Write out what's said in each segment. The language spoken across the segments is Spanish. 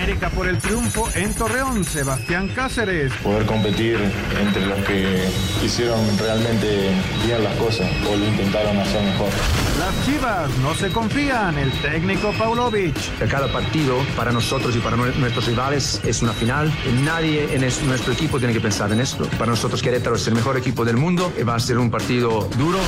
América por el triunfo en Torreón, Sebastián Cáceres. Poder competir entre los que hicieron realmente bien las cosas o lo intentaron hacer mejor. Las Chivas no se confían, el técnico Paulovic. Cada partido para nosotros y para nuestros rivales es una final. Nadie en nuestro equipo tiene que pensar en esto. Para nosotros Querétaro es el mejor equipo del mundo. Va a ser un partido duro.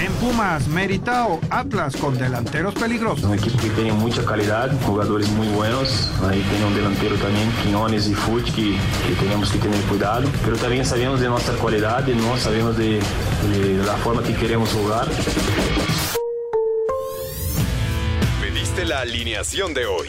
En Pumas, Meritao, Atlas con delanteros peligrosos. Un equipo que tiene mucha calidad, jugadores muy buenos. Ahí tiene un delantero también, Quiñones y Fuch, que, que, tenemos que tener cuidado. Pero también sabemos de nuestra cualidad, ¿no? sabemos de, de la forma que queremos jugar. Pediste la alineación de hoy.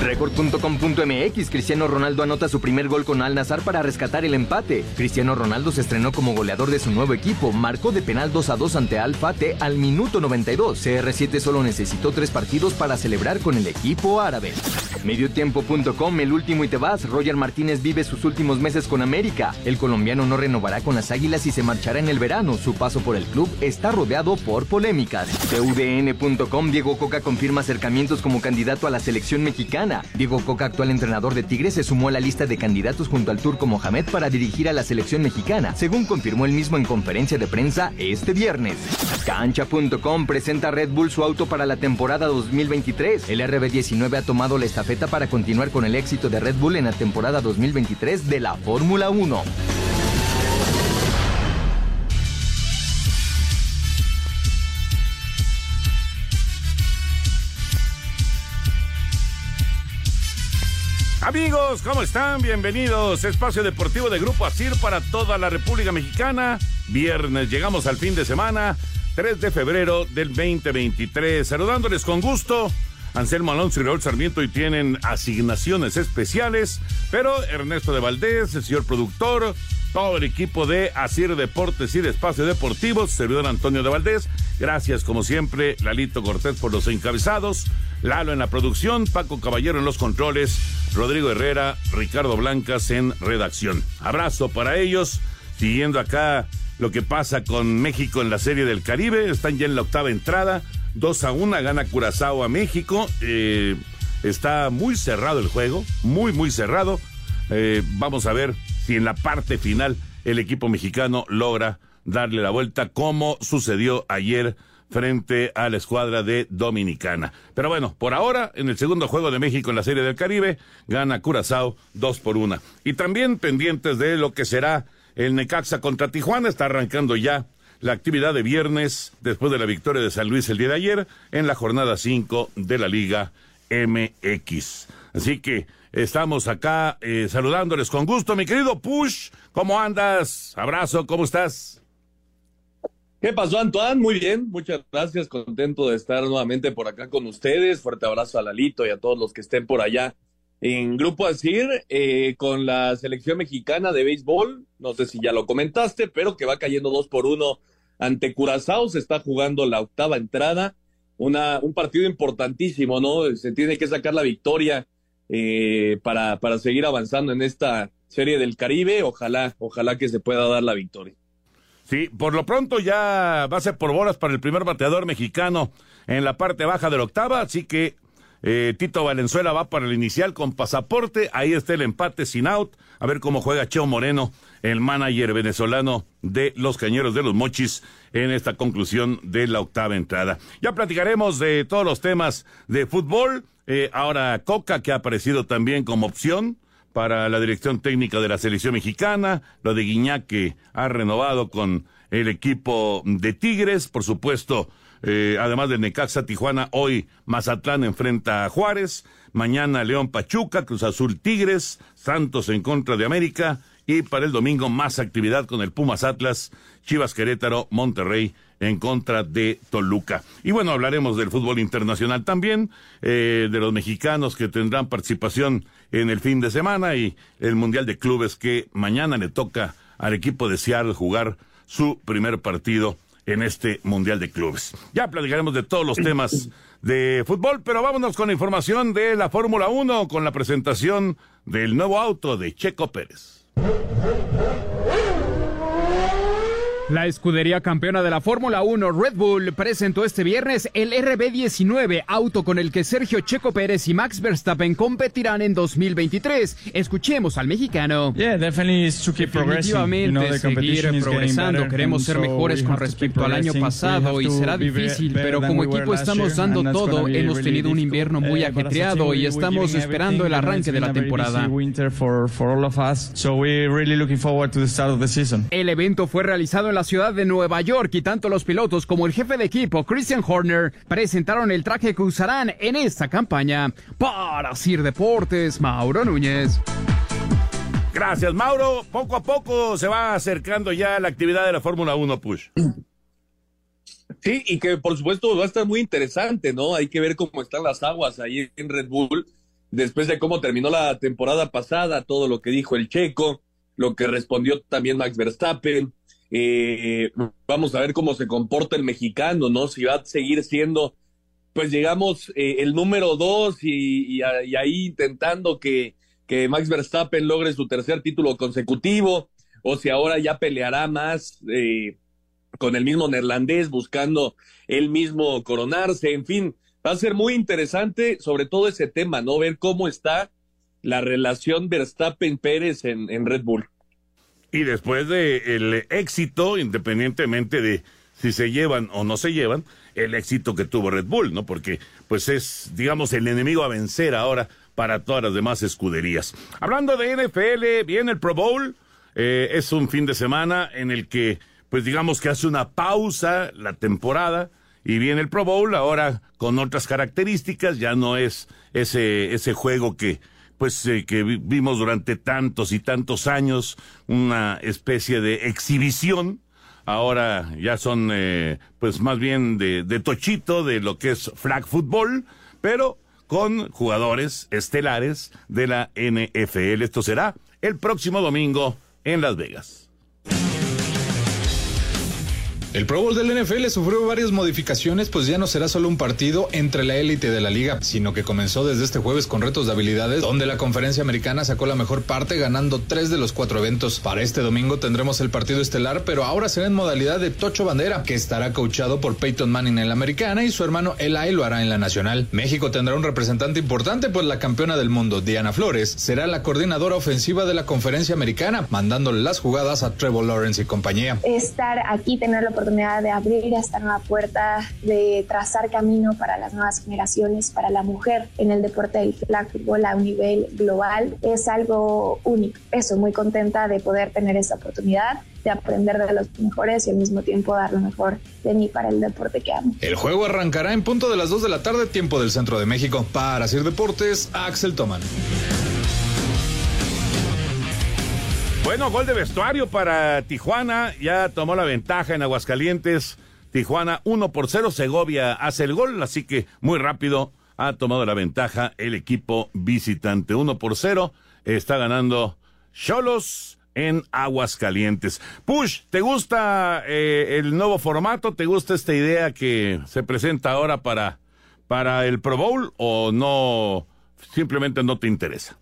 Record.com.mx Cristiano Ronaldo anota su primer gol con Al Nazar para rescatar el empate. Cristiano Ronaldo se estrenó como goleador de su nuevo equipo, marcó de penal 2 a 2 ante Al Fate al minuto 92. CR7 solo necesitó tres partidos para celebrar con el equipo árabe. Mediotiempo.com El último y te vas. Roger Martínez vive sus últimos meses con América. El colombiano no renovará con las Águilas y se marchará en el verano. Su paso por el club está rodeado por polémicas. TUDN.com Diego Coca confirma acercamientos como candidato a la selección mexicana. Diego Coca, actual entrenador de Tigres, se sumó a la lista de candidatos junto al turco Mohamed para dirigir a la selección mexicana, según confirmó él mismo en conferencia de prensa este viernes. Cancha.com presenta Red Bull su auto para la temporada 2023. El RB19 ha tomado la estafeta para continuar con el éxito de Red Bull en la temporada 2023 de la Fórmula 1. Amigos, ¿cómo están? Bienvenidos. Espacio Deportivo de Grupo Asir para toda la República Mexicana. Viernes, llegamos al fin de semana, 3 de febrero del 2023. Saludándoles con gusto. Anselmo Alonso y Raúl Sarmiento y tienen asignaciones especiales, pero Ernesto de Valdés, el señor productor, todo el equipo de Asir Deportes y de Espacio Deportivo, servidor Antonio de Valdés. Gracias, como siempre, Lalito Cortés por los encabezados, Lalo en la producción, Paco Caballero en los controles, Rodrigo Herrera, Ricardo Blancas en redacción. Abrazo para ellos, siguiendo acá lo que pasa con México en la Serie del Caribe, están ya en la octava entrada, 2 a 1, gana Curazao a México, eh, está muy cerrado el juego, muy, muy cerrado. Eh, vamos a ver si en la parte final el equipo mexicano logra darle la vuelta como sucedió ayer frente a la escuadra de Dominicana. Pero bueno, por ahora, en el segundo juego de México en la Serie del Caribe, gana Curazao dos por una. Y también pendientes de lo que será el Necaxa contra Tijuana, está arrancando ya la actividad de viernes después de la victoria de San Luis el día de ayer en la jornada 5 de la Liga MX. Así que estamos acá eh, saludándoles con gusto. Mi querido Push, ¿cómo andas? Abrazo, ¿cómo estás? ¿Qué pasó, Antoine? Muy bien, muchas gracias. Contento de estar nuevamente por acá con ustedes. Fuerte abrazo a Lalito y a todos los que estén por allá en Grupo Asir eh, con la selección mexicana de béisbol. No sé si ya lo comentaste, pero que va cayendo dos por uno ante Curazao. Se está jugando la octava entrada. Una, un partido importantísimo, ¿no? Se tiene que sacar la victoria eh, para, para seguir avanzando en esta serie del Caribe. Ojalá, ojalá que se pueda dar la victoria. Sí, por lo pronto ya va a ser por bolas para el primer bateador mexicano en la parte baja de la octava, así que Eh, Tito Valenzuela va para el inicial con pasaporte. Ahí está el empate sin out. A ver cómo juega Cheo Moreno, el manager venezolano de los Cañeros de los Mochis, en esta conclusión de la octava entrada. Ya platicaremos de todos los temas de fútbol. Eh, ahora Coca, que ha aparecido también como opción para la dirección técnica de la selección mexicana. Lo de Guiñac, que ha renovado con el equipo de Tigres. Por supuesto, eh, además de Necaxa, Tijuana, hoy Mazatlán enfrenta a Juárez, mañana León Pachuca, Cruz Azul Tigres, Santos en contra de América y para el domingo más actividad con el Pumas Atlas, Chivas Querétaro, Monterrey en contra de Toluca. Y bueno, hablaremos del fútbol internacional también, eh, de los mexicanos que tendrán participación en el fin de semana y el Mundial de Clubes que mañana le toca al equipo de Seattle jugar su primer partido en este Mundial de Clubes. Ya platicaremos de todos los temas de fútbol, pero vámonos con la información de la Fórmula 1 con la presentación del nuevo auto de Checo Pérez. La escudería campeona de la Fórmula 1 Red Bull presentó este viernes el RB19, auto con el que Sergio Checo Pérez y Max Verstappen competirán en 2023. Escuchemos al mexicano. Definitivamente seguir progresando. Queremos ser mejores con respecto al año pasado y será difícil, pero como equipo estamos dando todo. Hemos tenido un invierno muy ajetreado y estamos esperando el arranque de la temporada. El evento fue realizado en la ciudad de Nueva York y tanto los pilotos como el jefe de equipo, Christian Horner, presentaron el traje que usarán en esta campaña. Para Sir Deportes, Mauro Núñez. Gracias, Mauro. Poco a poco se va acercando ya la actividad de la Fórmula 1 Push. Sí, y que por supuesto va a estar muy interesante, ¿no? Hay que ver cómo están las aguas ahí en Red Bull, después de cómo terminó la temporada pasada, todo lo que dijo el checo, lo que respondió también Max Verstappen, eh, vamos a ver cómo se comporta el mexicano, ¿no? Si va a seguir siendo, pues llegamos eh, el número dos y, ahí intentando que, que Max Verstappen logre su tercer título consecutivo, o si ahora ya peleará más eh, con el mismo neerlandés, buscando él mismo coronarse, en fin, va a ser muy interesante sobre todo ese tema, ¿no? Ver cómo está la relación Verstappen-Pérez en, en Red Bull. Y después de el éxito, independientemente de si se llevan o no se llevan, el éxito que tuvo Red Bull, ¿no? Porque pues es, digamos, el enemigo a vencer ahora para todas las demás escuderías. Hablando de NFL, viene el Pro Bowl, eh, es un fin de semana en el que, pues digamos que hace una pausa la temporada y viene el Pro Bowl ahora con otras características, ya no es ese, ese juego que pues eh, que vimos durante tantos y tantos años una especie de exhibición. Ahora ya son eh, pues más bien de, de, tochito de lo que es flag football pero con jugadores estelares de la NFL esto será el próximo domingo en Las Vegas el Pro Bowl del NFL sufrió varias modificaciones, pues ya no será solo un partido entre la élite de la liga, sino que comenzó desde este jueves con retos de habilidades, donde la conferencia americana sacó la mejor parte ganando tres de los cuatro eventos. Para este domingo tendremos el partido estelar, pero ahora será en modalidad de Tocho Bandera, que estará coachado por Peyton Manning en la americana y su hermano Eli lo hará en la nacional. México tendrá un representante importante, pues la campeona del mundo, Diana Flores, será la coordinadora ofensiva de la conferencia americana, mandándole las jugadas a Trevor Lawrence y compañía. Estar aquí, tener la de abrir esta nueva puerta, de trazar camino para las nuevas generaciones, para la mujer en el deporte del flag fútbol a un nivel global, es algo único. Eso, muy contenta de poder tener esta oportunidad de aprender de los mejores y al mismo tiempo dar lo mejor de mí para el deporte que amo. El juego arrancará en punto de las 2 de la tarde, tiempo del centro de México. Para hacer deportes, Axel Toman. Bueno, gol de vestuario para Tijuana. Ya tomó la ventaja en Aguascalientes. Tijuana 1 por 0. Segovia hace el gol, así que muy rápido ha tomado la ventaja el equipo visitante. 1 por 0. Está ganando Cholos en Aguascalientes. Push, ¿te gusta eh, el nuevo formato? ¿Te gusta esta idea que se presenta ahora para, para el Pro Bowl o no? Simplemente no te interesa.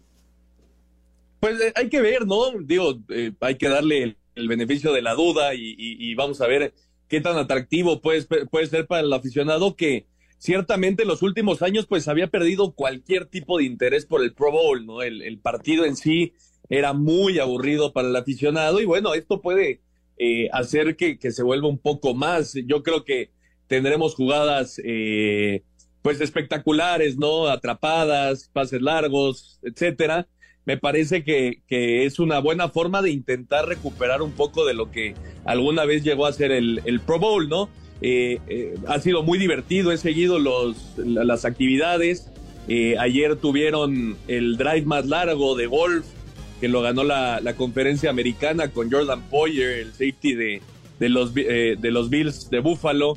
Pues eh, hay que ver, ¿no? Digo, eh, hay que darle el, beneficio de la duda y, vamos a ver qué tan atractivo puede, puede ser para el aficionado que ciertamente en los últimos años pues había perdido cualquier tipo de interés por el Pro Bowl, ¿no? El, partido en sí era muy aburrido para el aficionado y bueno, esto puede eh, hacer que, que, se vuelva un poco más. Yo creo que tendremos jugadas eh, pues espectaculares, ¿no? Atrapadas, pases largos, etcétera. Me parece que, que, es una buena forma de intentar recuperar un poco de lo que alguna vez llegó a ser el, el Pro Bowl, ¿no? Eh, eh, ha sido muy divertido, he seguido los, las actividades. Eh, ayer tuvieron el drive más largo de golf, que lo ganó la, la conferencia americana con Jordan Poyer, el safety de, de, los, de los Bills de Buffalo.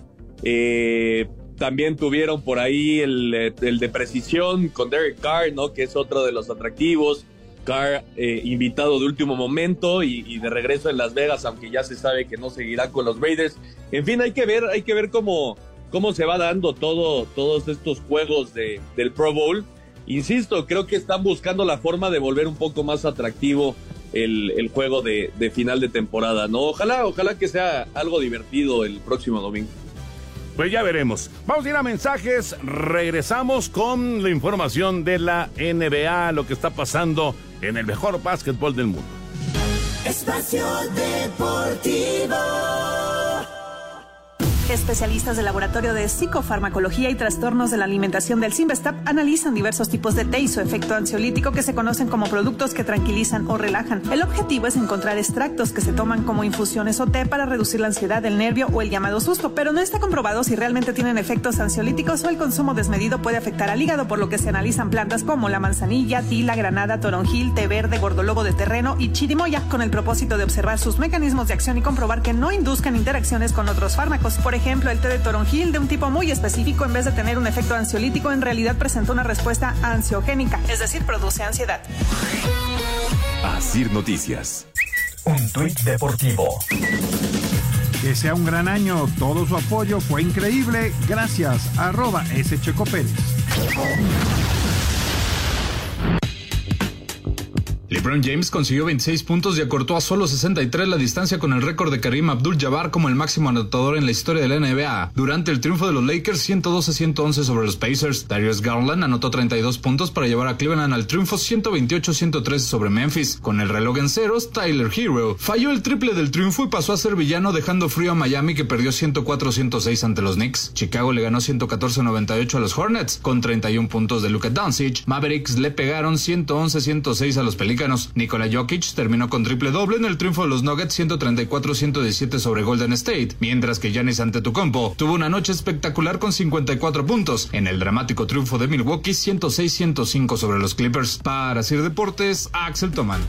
también tuvieron por ahí el, el, de precisión con Derek Carr, ¿no? que es otro de los atractivos. Carr invitado de último momento y, y, de regreso en Las Vegas, aunque ya se sabe que no seguirá con los Raiders. En fin, hay que ver, hay que ver cómo, cómo se va dando todo, todos estos juegos de, del Pro Bowl. Insisto, creo que están buscando la forma de volver un poco más atractivo el, el juego de, de, final de temporada, ¿no? Ojalá, ojalá que sea algo divertido el próximo domingo. Pues ya veremos. Vamos a ir a mensajes. Regresamos con la información de la NBA, lo que está pasando en el mejor básquetbol del mundo. Espacio Deportivo. Especialistas del Laboratorio de Psicofarmacología y Trastornos de la Alimentación del Simvestab analizan diversos tipos de té y su efecto ansiolítico que se conocen como productos que tranquilizan o relajan. El objetivo es encontrar extractos que se toman como infusiones o té para reducir la ansiedad, del nervio o el llamado susto, pero no está comprobado si realmente tienen efectos ansiolíticos o el consumo desmedido puede afectar al hígado, por lo que se analizan plantas como la manzanilla, tila, granada, toronjil, té verde, gordolobo de terreno y chirimoya con el propósito de observar sus mecanismos de acción y comprobar que no induzcan interacciones con otros fármacos. Ejemplo, el té de toronjil de un tipo muy específico, en vez de tener un efecto ansiolítico, en realidad presenta una respuesta ansiogénica, es decir, produce ansiedad. Asir Noticias. Un tuit deportivo. Que sea un gran año, todo su apoyo fue increíble. Gracias, arroba S. Checo Pérez. LeBron James consiguió 26 puntos y acortó a solo 63 la distancia con el récord de Karim Abdul-Jabbar como el máximo anotador en la historia de la NBA. Durante el triunfo de los Lakers 112-111 sobre los Pacers, Darius Garland anotó 32 puntos para llevar a Cleveland al triunfo 128-113 sobre Memphis. Con el reloj en ceros, Tyler Hero falló el triple del triunfo y pasó a ser villano dejando frío a Miami que perdió 104-106 ante los Knicks. Chicago le ganó 114-98 a los Hornets con 31 puntos de Luka Doncic. Mavericks le pegaron 111-106 a los Pelicans Nikola Jokic terminó con triple doble en el triunfo de los Nuggets 134-117 sobre Golden State, mientras que Giannis Antetokounmpo tuvo una noche espectacular con 54 puntos en el dramático triunfo de Milwaukee 106-105 sobre los Clippers. Para Sir Deportes, Axel Toman.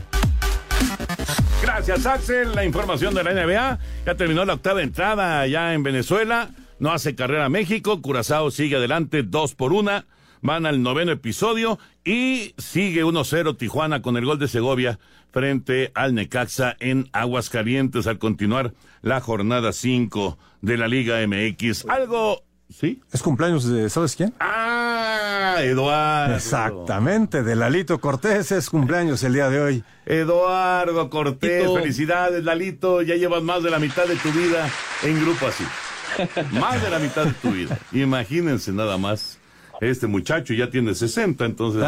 Gracias, Axel. La información de la NBA. Ya terminó la octava entrada allá en Venezuela. No hace carrera México. Curazao sigue adelante dos por una van al noveno episodio y sigue 1-0 Tijuana con el gol de Segovia frente al Necaxa en Aguascalientes al continuar la jornada 5 de la Liga MX. Algo ¿Sí? Es cumpleaños de, ¿sabes quién? Ah, Eduardo. Exactamente, de Lalito Cortés es cumpleaños el día de hoy. Eduardo Cortés, felicidades, Lalito, ya llevas más de la mitad de tu vida en grupo así. más de la mitad de tu vida. Imagínense nada más. Este muchacho ya tiene 60, entonces.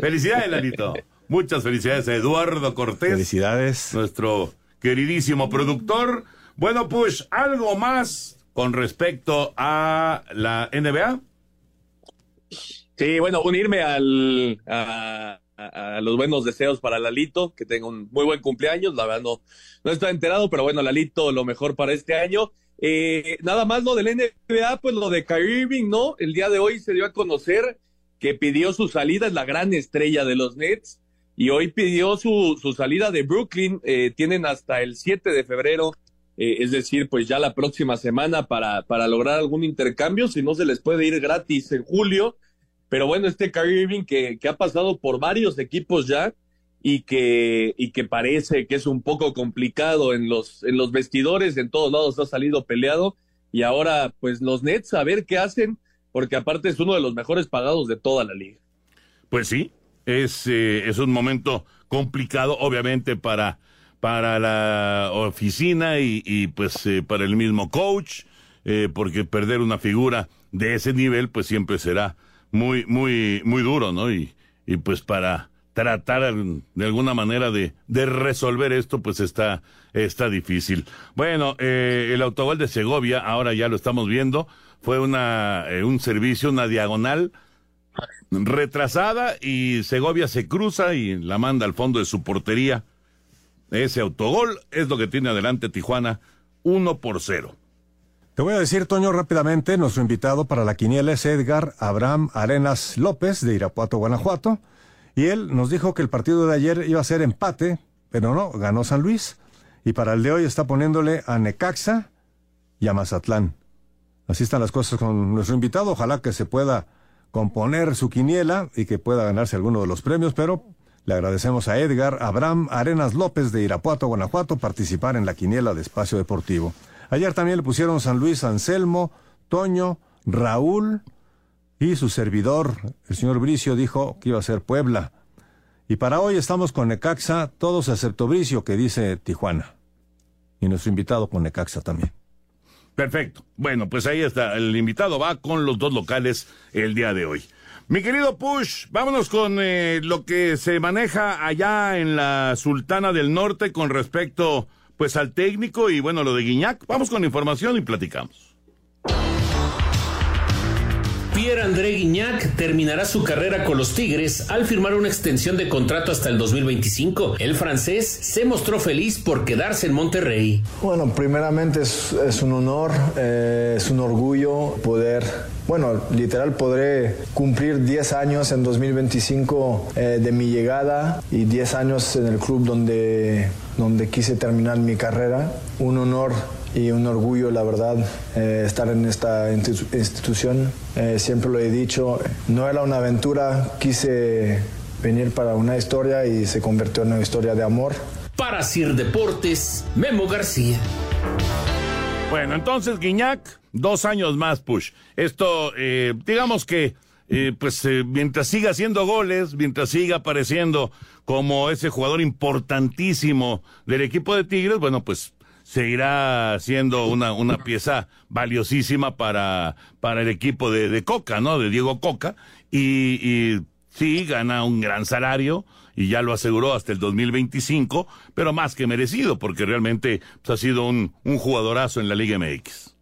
felicidades, Lalito. Muchas felicidades a Eduardo Cortés. Felicidades. Nuestro queridísimo productor. Bueno, pues, ¿algo más con respecto a la NBA? Sí, bueno, unirme al, a, los buenos deseos para Lalito, que tenga un muy buen cumpleaños. La verdad no, no está enterado, pero bueno, Lalito, lo mejor para este año. Eh, nada más lo del NBA, pues lo de Kyrie Irving, ¿no? El día de hoy se dio a conocer que pidió su salida, es la gran estrella de los Nets, y hoy pidió su, su salida de Brooklyn. Eh, tienen hasta el 7 de febrero, eh, es decir, pues ya la próxima semana para, para lograr algún intercambio, si no se les puede ir gratis en julio. Pero bueno, este Kyrie Irving que, que ha pasado por varios equipos ya, y que, y que parece que es un poco complicado en los, en los vestidores, en todos lados ha salido peleado y ahora pues los Nets a ver qué hacen, porque aparte es uno de los mejores pagados de toda la liga. Pues sí, es, eh, es un momento complicado obviamente para, para la oficina y, y pues eh, para el mismo coach. eh, porque perder una figura de ese nivel, pues siempre será muy, muy, muy duro, ¿no? Y, y pues para tratar de alguna manera de, resolver esto, pues está, está difícil. Bueno, eh, el autogol de Segovia, ahora ya lo estamos viendo, fue una, eh, un servicio, una diagonal retrasada y Segovia se cruza y la manda al fondo de su portería. Ese autogol es lo que tiene adelante Tijuana, uno por cero. Te voy a decir, Toño, rápidamente, nuestro invitado para la quiniela es Edgar Abraham Arenas López de Irapuato, Guanajuato. Y él nos dijo que el partido de ayer iba a ser empate, pero no, ganó San Luis. Y para el de hoy está poniéndole a Necaxa y a Mazatlán. Así están las cosas con nuestro invitado. Ojalá que se pueda componer su quiniela y que pueda ganarse alguno de los premios, pero le agradecemos a Edgar Abraham Arenas López de Irapuato, Guanajuato, participar en la quiniela de Espacio Deportivo. Ayer también le pusieron San Luis Anselmo, Toño, Raúl, y su servidor, el señor Bricio, dijo que iba a ser Puebla. Y para hoy estamos con Necaxa, todos excepto Bricio, que dice Tijuana. Y nuestro invitado con Necaxa también. Perfecto. Bueno, pues ahí está. El invitado va con los dos locales el día de hoy. Mi querido Push, vámonos con eh, lo que se maneja allá en la Sultana del Norte con respecto pues al técnico y bueno, lo de Guiñac. Vamos con información y platicamos. Pierre-André Guignac terminará su carrera con los Tigres al firmar una extensión de contrato hasta el 2025. El francés se mostró feliz por quedarse en Monterrey. Bueno, primeramente es, es un honor, eh, es un orgullo poder bueno, literal podré cumplir 10 años en 2025 eh, de mi llegada y 10 años en el club donde, donde quise terminar mi carrera. Un honor y un orgullo, la verdad, eh, estar en esta institución. Eh, siempre lo he dicho, no era una aventura, quise venir para una historia y se convirtió en una historia de amor. Para Sir Deportes, Memo García. Bueno, entonces Guiñac, dos años más, Push. Esto, eh, digamos que, pues mientras siga haciendo goles, mientras siga apareciendo como ese jugador importantísimo del equipo de Tigres, bueno, pues seguirá siendo una, una pieza valiosísima para, para el equipo de, de Coca, ¿no? De Diego Coca. Y, sí, gana un gran salario y ya lo aseguró hasta el 2025, pero más que merecido, porque realmente pues, ha sido un, un jugadorazo en la Liga MX.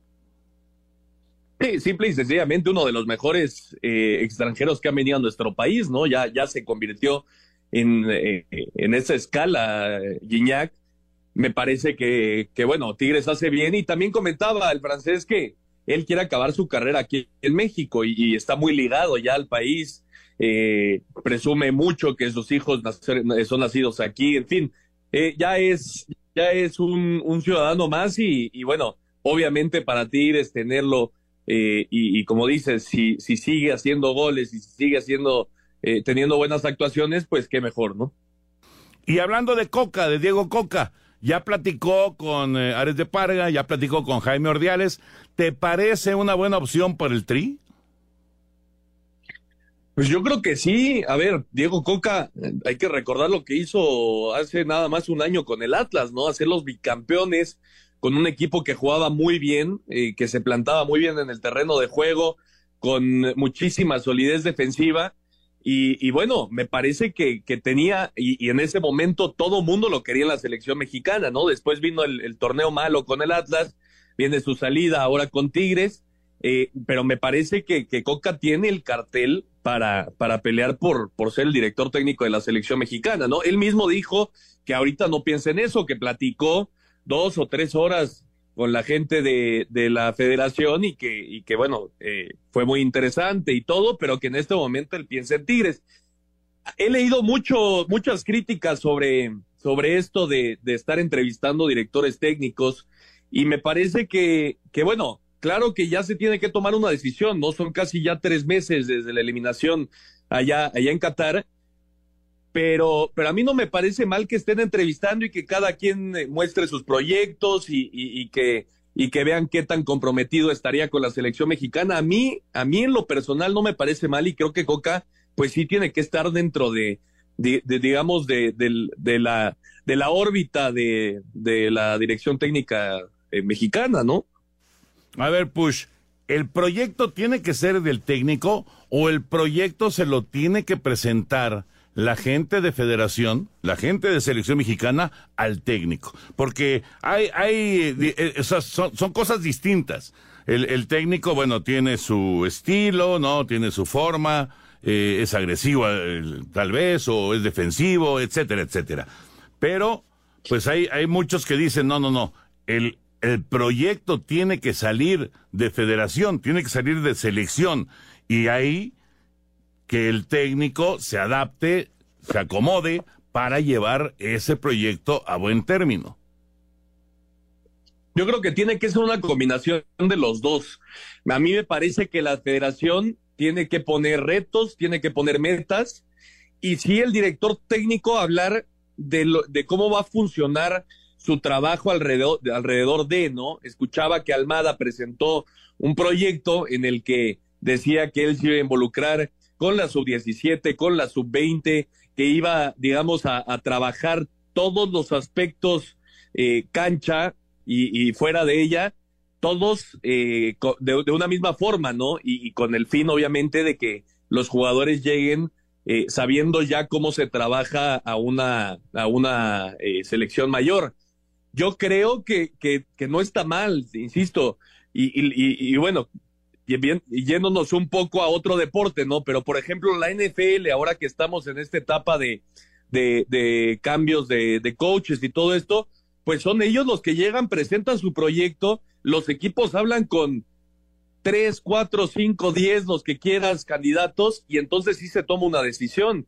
Sí, simple y sencillamente uno de los mejores eh, extranjeros que han venido a nuestro país, ¿no? Ya, ya se convirtió en, eh, en esa escala, Guiñac, me parece que, que, bueno, Tigres hace bien. Y también comentaba el francés que él quiere acabar su carrera aquí en México y, está muy ligado ya al país, eh, presume mucho que sus hijos son nacidos aquí, en fin, eh, ya es, ya es un, un ciudadano más y, bueno, obviamente para Tigres tenerlo eh, y, y, como dices, si, si sigue haciendo goles y si sigue haciendo, eh, teniendo buenas actuaciones, pues qué mejor, ¿no? Y hablando de Coca, de Diego Coca, ya platicó con eh, Ares de Parga, ya platicó con Jaime Ordiales. ¿Te parece una buena opción para el Tri? Pues yo creo que sí. A ver, Diego Coca, eh, hay que recordar lo que hizo hace nada más un año con el Atlas, ¿no? Hacer los bicampeones con un equipo que jugaba muy bien, eh, que se plantaba muy bien en el terreno de juego, con muchísima solidez defensiva y, bueno, me parece que, tenía, y, en ese momento todo mundo lo quería en la selección mexicana, ¿no? Después vino el, torneo malo con el Atlas, viene su salida ahora con Tigres, eh, pero me parece que, que, Coca tiene el cartel para, para pelear por, por ser el director técnico de la selección mexicana, ¿no? Él mismo dijo que ahorita no piensa en eso, que platicó dos o tres horas con la gente de, de la federación y que, y que bueno, eh, fue muy interesante y todo, pero que en este momento él piensa en Tigres. He leído mucho, muchas críticas sobre, sobre esto de, de estar entrevistando directores técnicos y me parece que, que, bueno, claro que ya se tiene que tomar una decisión, ¿no? Son casi ya tres meses desde la eliminación allá, allá en Qatar pero, pero a mí no me parece mal que estén entrevistando y que cada quien eh, muestre sus proyectos y, que, y que vean qué tan comprometido estaría con la selección mexicana. A mí, a mí en lo personal no me parece mal y creo que Coca, pues sí tiene que estar dentro de, de, digamos, de, de, la, de la órbita de, de la dirección técnica eh, mexicana, ¿no? A ver, Push, ¿el proyecto tiene que ser del técnico o el proyecto se lo tiene que presentar la gente de federación, la gente de selección mexicana al técnico? Porque hay, hay, eh, son, son cosas distintas. El, el, técnico, bueno, tiene su estilo, ¿no? Tiene su forma, eh, es agresivo eh, tal vez, o es defensivo, etcétera, etcétera. Pero, pues hay, hay muchos que dicen, no, no, no, el, el proyecto tiene que salir de federación, tiene que salir de selección. Y ahí que el técnico se adapte, se acomode para llevar ese proyecto a buen término. Yo creo que tiene que ser una combinación de los dos. A mí me parece que la federación tiene que poner retos, tiene que poner metas y si el director técnico hablar de, lo, de cómo va a funcionar su trabajo alrededor, alrededor de, ¿no? Escuchaba que Almada presentó un proyecto en el que decía que él se iba a involucrar con la sub-17, con la sub-20, que iba, digamos, a, trabajar todos los aspectos eh, cancha y, y, fuera de ella, todos eh, de, de, una misma forma, ¿no? Y, y, con el fin, obviamente, de que los jugadores lleguen eh, sabiendo ya cómo se trabaja a una, a una eh, selección mayor. Yo creo que, que, que, no está mal, insisto, y, y bueno, y bien, yéndonos un poco a otro deporte, ¿no? Pero por ejemplo, la NFL, ahora que estamos en esta etapa de, de, cambios de, de, coaches y todo esto, pues son ellos los que llegan, presentan su proyecto, los equipos hablan con tres, cuatro, cinco, diez, los que quieras, candidatos, y entonces sí se toma una decisión.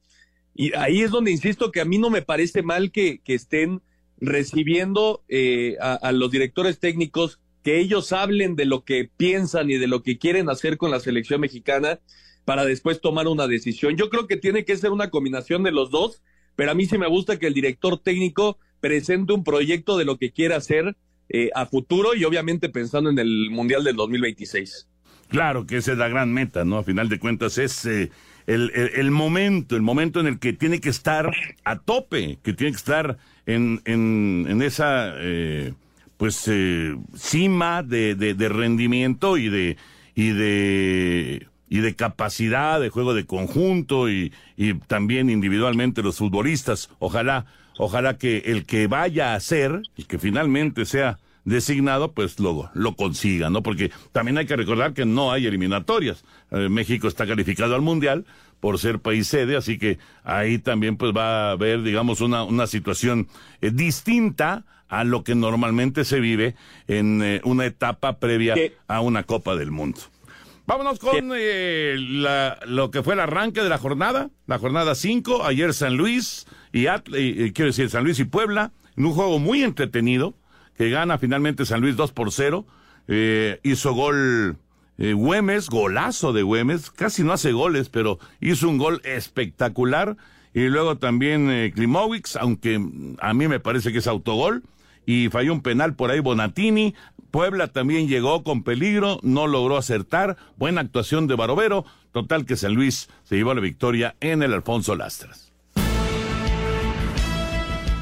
Y ahí es donde insisto que a mí no me parece mal que, que estén recibiendo eh, a los directores técnicos que ellos hablen de lo que piensan y de lo que quieren hacer con la selección mexicana para después tomar una decisión. Yo creo que tiene que ser una combinación de los dos, pero a mí sí me gusta que el director técnico presente un proyecto de lo que quiere hacer eh, a futuro y obviamente pensando en el Mundial del 2026. Claro que esa es la gran meta, ¿no? A final de cuentas es eh, el, el, momento, el momento en el que tiene que estar a tope, que tiene que estar en, en, en esa... Eh, pues eh, cima de, de, de, rendimiento y de y de y de capacidad de juego de conjunto y, y también individualmente los futbolistas. Ojalá ojalá que el que vaya a ser y que finalmente sea designado pues lo, lo consiga no porque también hay que recordar que no hay eliminatorias. Eh, México está calificado al mundial por ser país sede, así que ahí también pues va a haber, digamos, una, una situación eh, distinta a lo que normalmente se vive en eh, una etapa previa ¿Qué? a una Copa del Mundo. Vámonos con eh, la, lo que fue el arranque de la jornada, la jornada 5, ayer San Luis y, Atl y, quiero decir San Luis y Puebla, en un juego muy entretenido, que gana finalmente San Luis 2 por 0, hizo gol eh, Güemes, golazo de Güemes, casi no hace goles, pero hizo un gol espectacular. Y luego también eh, Klimowicz, aunque a mí me parece que es autogol. Y falló un penal por ahí Bonatini. Puebla también llegó con peligro, no logró acertar. Buena actuación de Barovero. Total que San Luis se llevó la victoria en el Alfonso Lastras.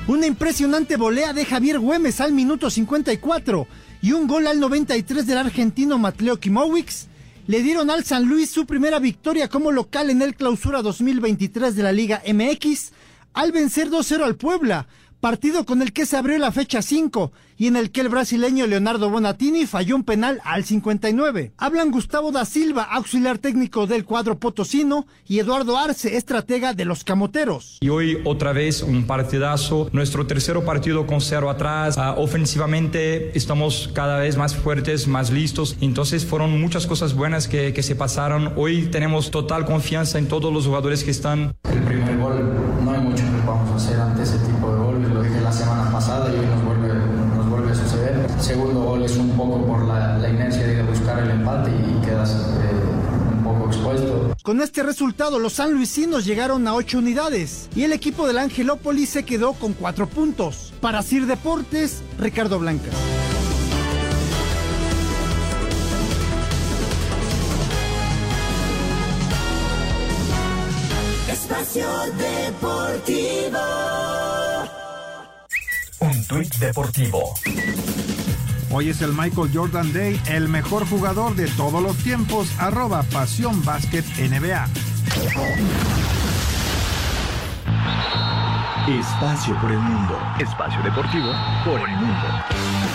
Una impresionante volea de Javier Güemes al minuto 54 y un gol al 93 del argentino Matleo Kimowicz le dieron al San Luis su primera victoria como local en el clausura 2023 de la Liga MX al vencer 2-0 al Puebla, partido con el que se abrió la fecha 5 y en el que el brasileño Leonardo Bonatini falló un penal al 59. Hablan Gustavo da Silva, auxiliar técnico del cuadro potosino, y Eduardo Arce, estratega de los camoteros. Y hoy otra vez un partidazo, nuestro tercer partido con cero atrás, uh, ofensivamente estamos cada vez más fuertes, más listos, entonces fueron muchas cosas buenas que, que se pasaron. Hoy tenemos total confianza en todos los jugadores que están. El primer gol, Con este resultado, los sanluisinos llegaron a ocho unidades y el equipo del Angelópolis se quedó con cuatro puntos. Para Sir Deportes, Ricardo Blanca. Espacio Deportivo. Un tuit deportivo. Hoy es el Michael Jordan Day, el mejor jugador de todos los tiempos, arroba Pasión Básquet NBA. Espacio por el mundo. Espacio deportivo por el mundo.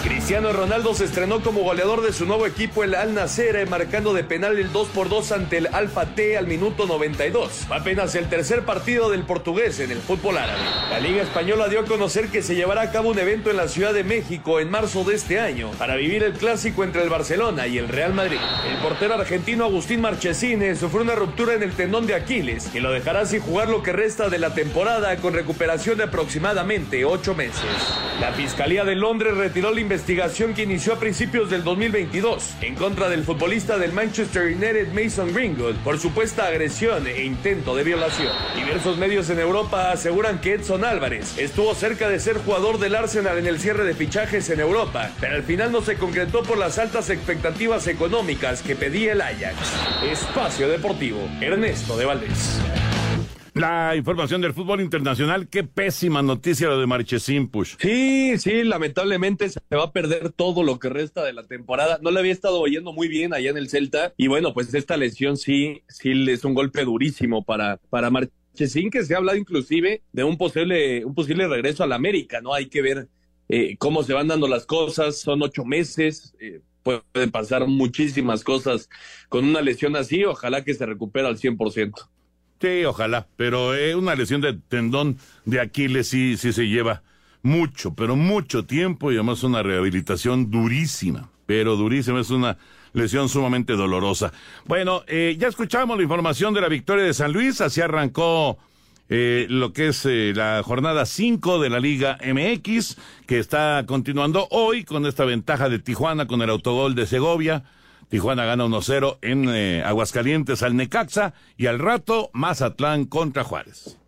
Cristiano Ronaldo se estrenó como goleador de su nuevo equipo, el Al Nassr, marcando de penal el 2 por 2 ante el Alfa T al minuto 92. Apenas el tercer partido del portugués en el fútbol árabe. La Liga Española dio a conocer que se llevará a cabo un evento en la Ciudad de México en marzo de este año para vivir el clásico entre el Barcelona y el Real Madrid. El portero argentino Agustín Marchesín sufrió una ruptura en el tendón de Aquiles que lo dejará sin jugar lo que resta de la temporada con recuperación de aproximadamente ocho meses. La Fiscalía de Londres retiró la investigación que inició a principios del 2022 en contra del futbolista del Manchester United Mason Greenwood por supuesta agresión e intento de violación. Diversos medios en Europa aseguran que Edson Álvarez estuvo cerca de ser jugador del Arsenal en el cierre de fichajes en Europa, pero al final no se concretó por las altas expectativas económicas que pedía el Ajax. Espacio Deportivo, Ernesto de Valdés. La información del fútbol internacional, qué pésima noticia lo de Marchesín Push. Sí, sí, lamentablemente se va a perder todo lo que resta de la temporada. No le había estado oyendo muy bien allá en el Celta y bueno, pues esta lesión sí, sí es un golpe durísimo para, para Marchesín, que se ha hablado inclusive de un posible, un posible regreso a la América, ¿no? Hay que ver eh, cómo se van dando las cosas, son ocho meses, eh, pueden pasar muchísimas cosas con una lesión así, ojalá que se recupere al 100%. Sí, ojalá, pero eh, una lesión de tendón de Aquiles sí, sí se lleva mucho, pero mucho tiempo y además una rehabilitación durísima, pero durísima, es una lesión sumamente dolorosa. Bueno, eh, ya escuchamos la información de la victoria de San Luis, así arrancó eh, lo que es eh, la jornada 5 de la Liga MX, que está continuando hoy con esta ventaja de Tijuana con el autogol de Segovia. Tijuana gana 1-0 en eh, Aguascalientes al Necaxa y al rato Mazatlán contra Juárez.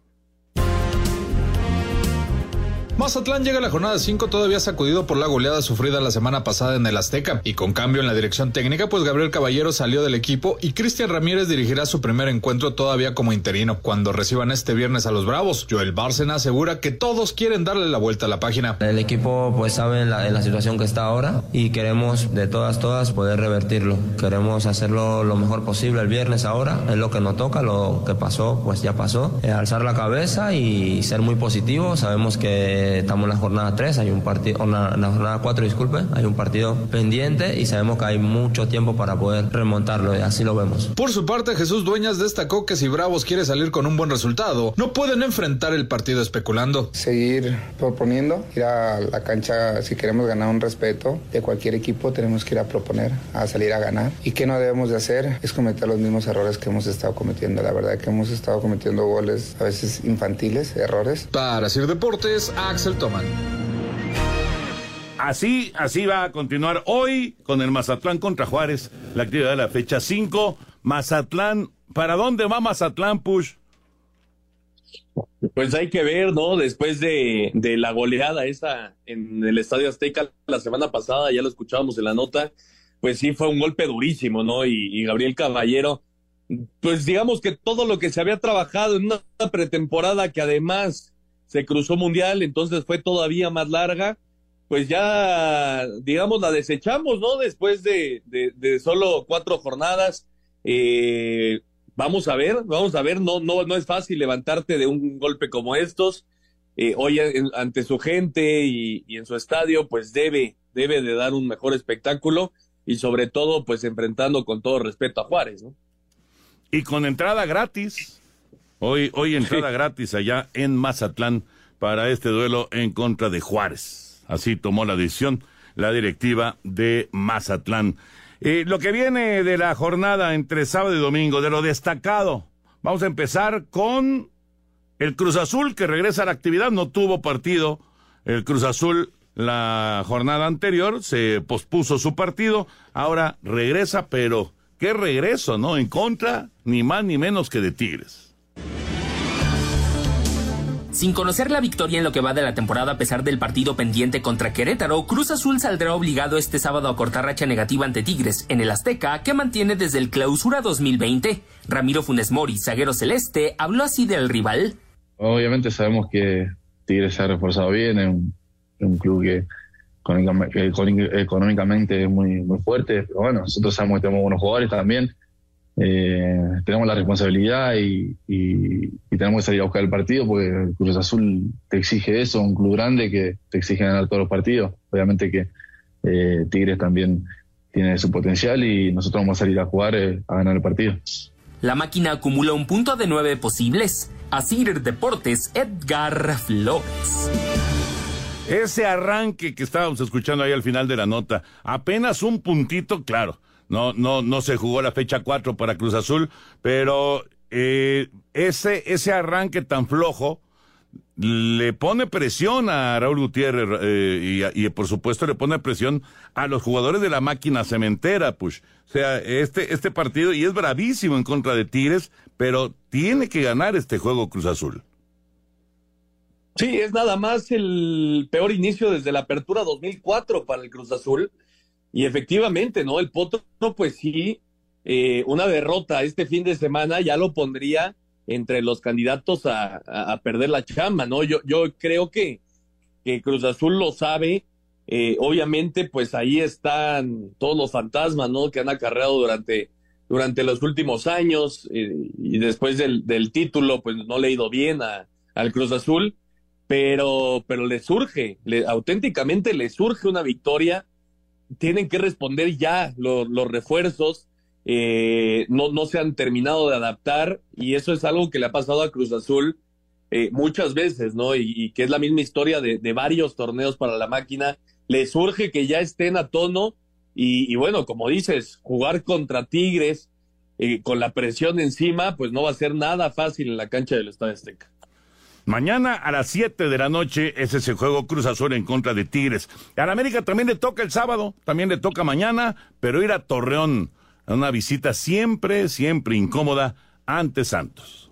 Mazatlán llega a la jornada 5 todavía sacudido por la goleada sufrida la semana pasada en el Azteca y con cambio en la dirección técnica pues Gabriel Caballero salió del equipo y Cristian Ramírez dirigirá su primer encuentro todavía como interino cuando reciban este viernes a los Bravos. Joel Bárcena asegura que todos quieren darle la vuelta a la página. El equipo pues sabe la, en la situación que está ahora y queremos de todas todas poder revertirlo. Queremos hacerlo lo mejor posible el viernes ahora, es lo que nos toca, lo que pasó pues ya pasó. Eh, alzar la cabeza y ser muy positivo, sabemos que estamos en la jornada 3, hay un partido, en la jornada 4, disculpe, hay un partido pendiente y sabemos que hay mucho tiempo para poder remontarlo y así lo vemos. Por su parte, Jesús Dueñas destacó que si Bravos quiere salir con un buen resultado, no pueden enfrentar el partido especulando. Seguir proponiendo, ir a la cancha, si queremos ganar un respeto de cualquier equipo, tenemos que ir a proponer, a salir a ganar. Y qué no debemos de hacer es cometer los mismos errores que hemos estado cometiendo. La verdad que hemos estado cometiendo goles a veces infantiles, errores. Para Sir Deportes, Axel Toman. Así, así va a continuar hoy con el Mazatlán contra Juárez, la actividad de la fecha 5. Mazatlán, ¿para dónde va Mazatlán, Push? Pues hay que ver, ¿no? Después de, de, la goleada esa en el Estadio Azteca la semana pasada, ya lo escuchábamos en la nota, pues sí fue un golpe durísimo, ¿no? Y, y Gabriel Caballero, pues digamos que todo lo que se había trabajado en una pretemporada que además se cruzó mundial, entonces fue todavía más larga, pues ya, digamos, la desechamos, ¿no? Después de, solo cuatro jornadas. Eh, vamos a ver, vamos a ver, no, no, no es fácil levantarte de un golpe como estos. Eh, hoy en, ante su gente y, y, en su estadio, pues debe, debe de dar un mejor espectáculo y sobre todo, pues enfrentando con todo respeto a Juárez, ¿no? Y con entrada gratis. Hoy, hoy entrada sí. gratis allá en Mazatlán para este duelo en contra de Juárez. Así tomó la decisión la directiva de Mazatlán. Eh, lo que viene de la jornada entre sábado y domingo, de lo destacado, vamos a empezar con el Cruz Azul que regresa a la actividad, no tuvo partido. El Cruz Azul la jornada anterior se pospuso su partido, ahora regresa, pero qué regreso, ¿no? En contra, ni más ni menos que de Tigres. Sin conocer la victoria en lo que va de la temporada a pesar del partido pendiente contra Querétaro, Cruz Azul saldrá obligado este sábado a cortar racha negativa ante Tigres en el Azteca, que mantiene desde el clausura 2020. Ramiro Funes Mori, zaguero celeste, habló así del rival. Obviamente sabemos que Tigres se ha reforzado bien, es un, club que, económicamente es muy, muy fuerte, pero bueno, nosotros sabemos que tenemos buenos jugadores también, eh, tenemos la responsabilidad y, tenemos que salir a buscar el partido porque Cruz Azul te exige eso, un club grande que te exige ganar todos los partidos. Obviamente que eh, Tigres también tiene su potencial y nosotros vamos a salir a jugar eh, a ganar el partido. La máquina acumula un punto de nueve posibles. Asir Deportes, Edgar Flores. Ese arranque que estábamos escuchando ahí al final de la nota, apenas un puntito, claro. No, no, no se jugó la fecha 4 para Cruz Azul, pero eh, ese, ese arranque tan flojo le pone presión a Raúl Gutiérrez eh, y, por supuesto le pone presión a los jugadores de la máquina cementera, pues. O sea, este, este partido, y es bravísimo en contra de Tigres, pero tiene que ganar este juego Cruz Azul. Sí, es nada más el peor inicio desde la apertura 2004 para el Cruz Azul. Y efectivamente, ¿no? El Potro, pues sí, eh, una derrota este fin de semana ya lo pondría entre los candidatos a, perder la chamba, ¿no? Yo, yo creo que, que Cruz Azul lo sabe. Eh, obviamente, pues ahí están todos los fantasmas, ¿no? Que han acarreado durante, durante los últimos años eh, y después del, del, título, pues no le ha ido bien a, al Cruz Azul pero, pero le surge, le, auténticamente le surge una victoria. Tienen que responder ya los, refuerzos, eh, no, no se han terminado de adaptar y eso es algo que le ha pasado a Cruz Azul eh, muchas veces, ¿no? Y, que es la misma historia de, varios torneos para la máquina. Le surge que ya estén a tono y, bueno, como dices, jugar contra Tigres eh, con la presión encima, pues no va a ser nada fácil en la cancha del Estadio Azteca. Mañana a las 7 de la noche es ese juego Cruz Azul en contra de Tigres. A la América también le toca el sábado, también le toca mañana, pero ir a Torreón. Una visita siempre, siempre incómoda ante Santos.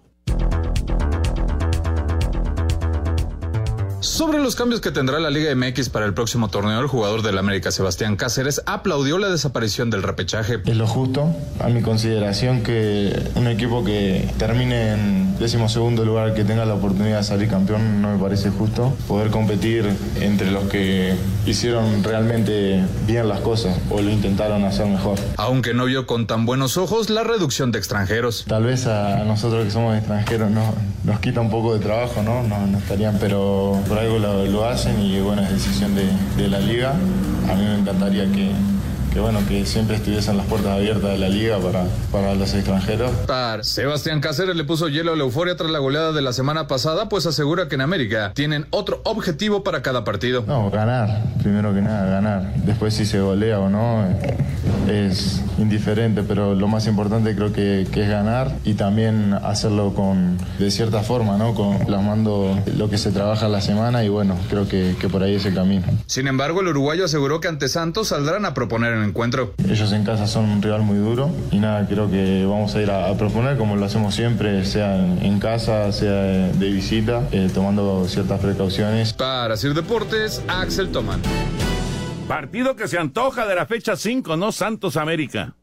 Sobre los cambios que tendrá la Liga MX para el próximo torneo, el jugador del América Sebastián Cáceres aplaudió la desaparición del repechaje. Es lo justo, a mi consideración, que un equipo que termine en décimo segundo lugar, que tenga la oportunidad de salir campeón, no me parece justo. Poder competir entre los que hicieron realmente bien las cosas o lo intentaron hacer mejor. Aunque no vio con tan buenos ojos la reducción de extranjeros. Tal vez a nosotros que somos extranjeros no, nos quita un poco de trabajo, ¿no? No, no estarían, pero por algo lo, hacen y bueno, es decisión de, de la liga. A mí me encantaría que, que bueno, que siempre estuviesen las puertas abiertas de la liga para, para los extranjeros. Sebastián Cáceres le puso hielo a la euforia tras la goleada de la semana pasada, pues asegura que en América tienen otro objetivo para cada partido. No, ganar, primero que nada, ganar. Después si se golea o no es indiferente, pero lo más importante creo que, que es ganar y también hacerlo con, de cierta forma, ¿no? Con, plasmando lo que se trabaja la semana y bueno, creo que, que por ahí es el camino. Sin embargo, el uruguayo aseguró que ante Santos saldrán a proponer encuentro. Ellos en casa son un rival muy duro y nada, creo que vamos a ir a, proponer como lo hacemos siempre, sea en, casa, sea de, visita, eh, tomando ciertas precauciones. Para Sir Deportes, Axel Toman. Partido que se antoja de la fecha 5, ¿no? Santos América.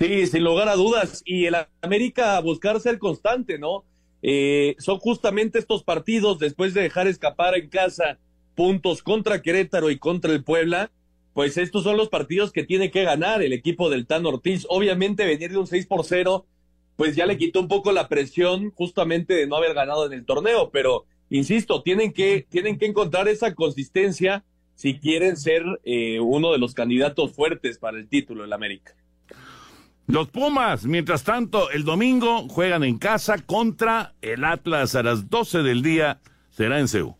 Sí, sin lugar a dudas. Y el América buscar ser constante, ¿no? Eh, son justamente estos partidos, después de dejar escapar en casa puntos contra Querétaro y contra el Puebla, pues estos son los partidos que tiene que ganar el equipo del Tan Ortiz. Obviamente venir de un 6 por 0, pues ya le quitó un poco la presión justamente de no haber ganado en el torneo, pero insisto, tienen que, tienen que encontrar esa consistencia si quieren ser eh, uno de los candidatos fuertes para el título del América. Los Pumas, mientras tanto, el domingo juegan en casa contra el Atlas a las 12 del día. Será en Seúl.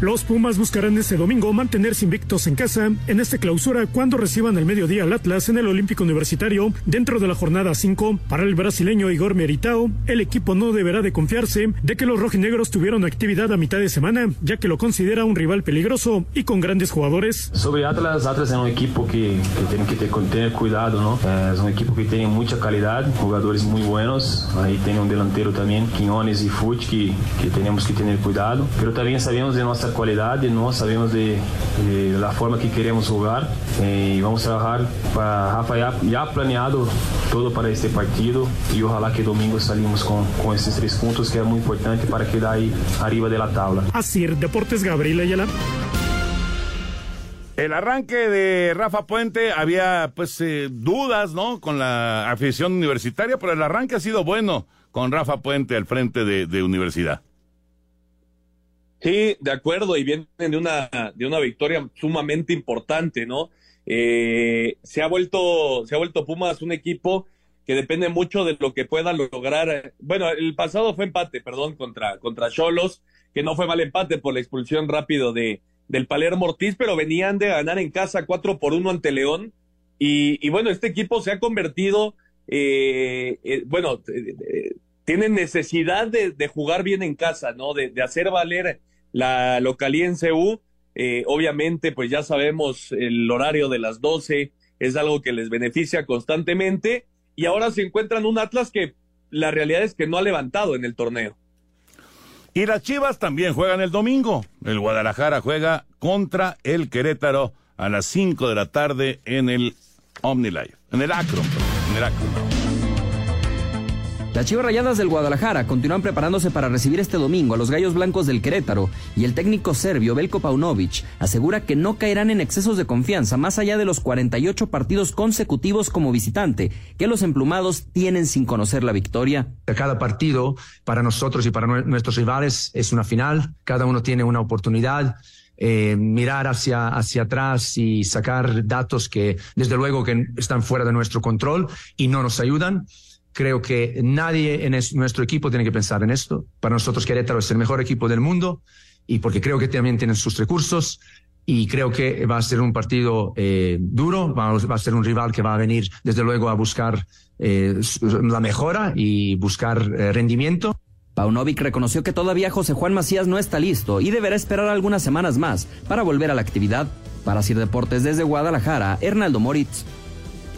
Los Pumas buscarán este domingo mantenerse invictos en casa en esta clausura cuando reciban el mediodía al Atlas en el Olímpico Universitario dentro de la jornada 5. Para el brasileño Igor Meritao, el equipo no deberá de confiarse de que los rojinegros tuvieron actividad a mitad de semana, ya que lo considera un rival peligroso y con grandes jugadores. Sobre Atlas, Atlas es un equipo que, que tiene que tener cuidado, ¿no? Es un equipo que tiene mucha calidad, jugadores muy buenos. Ahí tiene un delantero también, Quiñones y Fuch, que, que tenemos que tener cuidado. Pero también sabemos de nuestra esa cualidad, ¿no? sabemos de, de la forma que queremos jugar eh, y vamos a trabajar para Rafa ya, ya, ha planeado todo para este partido y ojalá que domingo salimos con, con estos tres puntos que es muy importante para quedar ahí arriba de la tabla. Así, Deportes Gabriel Ayala. El arranque de Rafa Puente había pues eh, dudas, ¿no? Con la afición universitaria, pero el arranque ha sido bueno con Rafa Puente al frente de, de universidad. Sí, de acuerdo, y vienen de una, de una victoria sumamente importante, ¿no? Eh, se ha vuelto, se ha vuelto Pumas un equipo que depende mucho de lo que pueda lograr. Bueno, el pasado fue empate, perdón, contra, contra Cholos, que no fue mal empate por la expulsión rápido de, del Palermo Ortiz, pero venían de ganar en casa 4 por 1 ante León. Y, y bueno, este equipo se ha convertido, eh, eh, bueno, eh, tienen necesidad de, jugar bien en casa, ¿no? De hacer valer la localía en CU. Eh, obviamente, pues ya sabemos el horario de las 12 es algo que les beneficia constantemente y ahora se encuentran un Atlas que la realidad es que no ha levantado en el torneo. Y las Chivas también juegan el domingo. El Guadalajara juega contra el Querétaro a las 5 de la tarde en el OmniLife, en el Acron, en el Acron. Las Chivas Rayadas del Guadalajara continúan preparándose para recibir este domingo a los Gallos Blancos del Querétaro y el técnico serbio Belko Paunovic asegura que no caerán en excesos de confianza más allá de los 48 partidos consecutivos como visitante que los emplumados tienen sin conocer la victoria. Cada partido para nosotros y para nuestros rivales es una final, cada uno tiene una oportunidad. Eh, mirar hacia, hacia atrás y sacar datos que desde luego que están fuera de nuestro control y no nos ayudan. Creo que nadie en es, nuestro equipo tiene que pensar en esto. Para nosotros Querétaro es el mejor equipo del mundo y porque creo que también tienen sus recursos y creo que va a ser un partido eh, duro, va, va, a ser un rival que va a venir desde luego a buscar eh, la mejora y buscar eh, rendimiento. Paunovic reconoció que todavía José Juan Macías no está listo y deberá esperar algunas semanas más para volver a la actividad. Para Sir Deportes desde Guadalajara, Hernaldo Moritz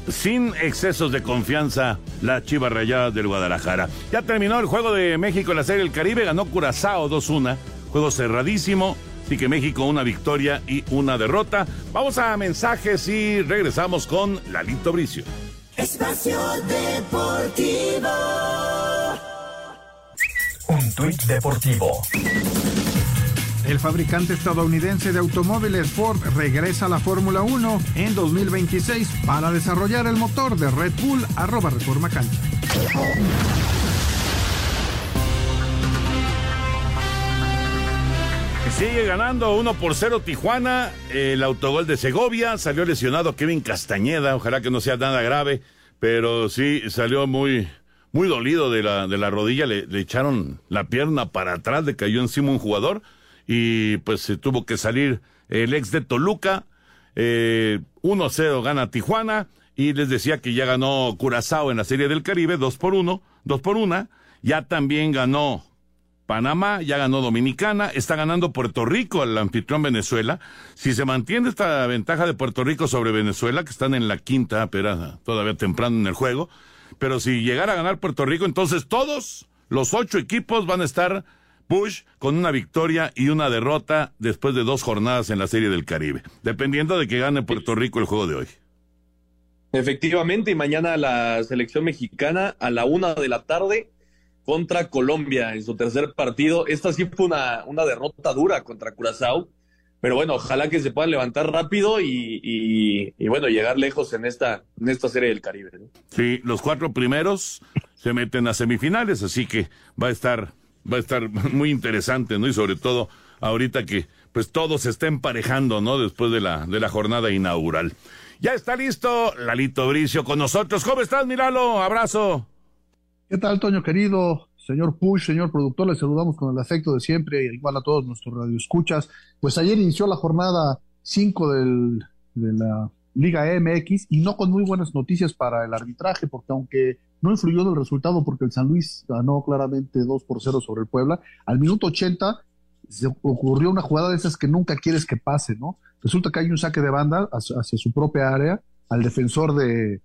sin excesos de confianza la Chiva Rayada del Guadalajara. Ya terminó el juego de México en la Serie del Caribe, ganó Curazao 2-1, juego cerradísimo, así que México una victoria y una derrota. Vamos a mensajes y regresamos con Lalito Bricio. Espacio Deportivo. Un tuit deportivo. El fabricante estadounidense de automóviles Ford regresa a la Fórmula 1 en 2026 para desarrollar el motor de Red Bull arroba Reforma Cancha. Sigue ganando 1 por 0 Tijuana. El autogol de Segovia. Salió lesionado Kevin Castañeda. Ojalá que no sea nada grave. Pero sí salió muy, muy dolido de la, de la rodilla. Le, le echaron la pierna para atrás. Le cayó encima un jugador y pues se tuvo que salir el ex de Toluca. Eh, 1-0 gana Tijuana y les decía que ya ganó Curazao en la Serie del Caribe, 2 por 1, 2 por 1. Ya también ganó Panamá, ya ganó Dominicana, está ganando Puerto Rico al anfitrión Venezuela. Si se mantiene esta ventaja de Puerto Rico sobre Venezuela, que están en la quinta, pero todavía temprano en el juego, pero si llegara a ganar Puerto Rico, entonces todos los ocho equipos van a estar Bush con una victoria y una derrota después de dos jornadas en la Serie del Caribe, dependiendo de que gane Puerto Rico el juego de hoy. Efectivamente, y mañana la selección mexicana a la una de la tarde contra Colombia en su tercer partido. Esta sí fue una, una derrota dura contra Curazao, pero bueno, ojalá que se puedan levantar rápido y, y, y bueno, llegar lejos en esta, en esta serie del Caribe. ¿no? Sí, los cuatro primeros se meten a semifinales, así que va a estar va a estar muy interesante, ¿no? Y sobre todo ahorita que pues todo se está emparejando, ¿no? Después de la, de la jornada inaugural. Ya está listo Lalito Bricio con nosotros. ¿Cómo estás, Miralo? Abrazo. ¿Qué tal, Toño querido? Señor Push, señor productor, le saludamos con el afecto de siempre, igual a todos nuestros radioescuchas. Pues ayer inició la jornada 5 de la Liga MX y no con muy buenas noticias para el arbitraje, porque aunque no influyó en el resultado porque el San Luis ganó claramente 2 por 0 sobre el Puebla. Al minuto 80 se ocurrió una jugada de esas que nunca quieres que pase, ¿no? Resulta que hay un saque de banda hacia, su propia área al defensor de,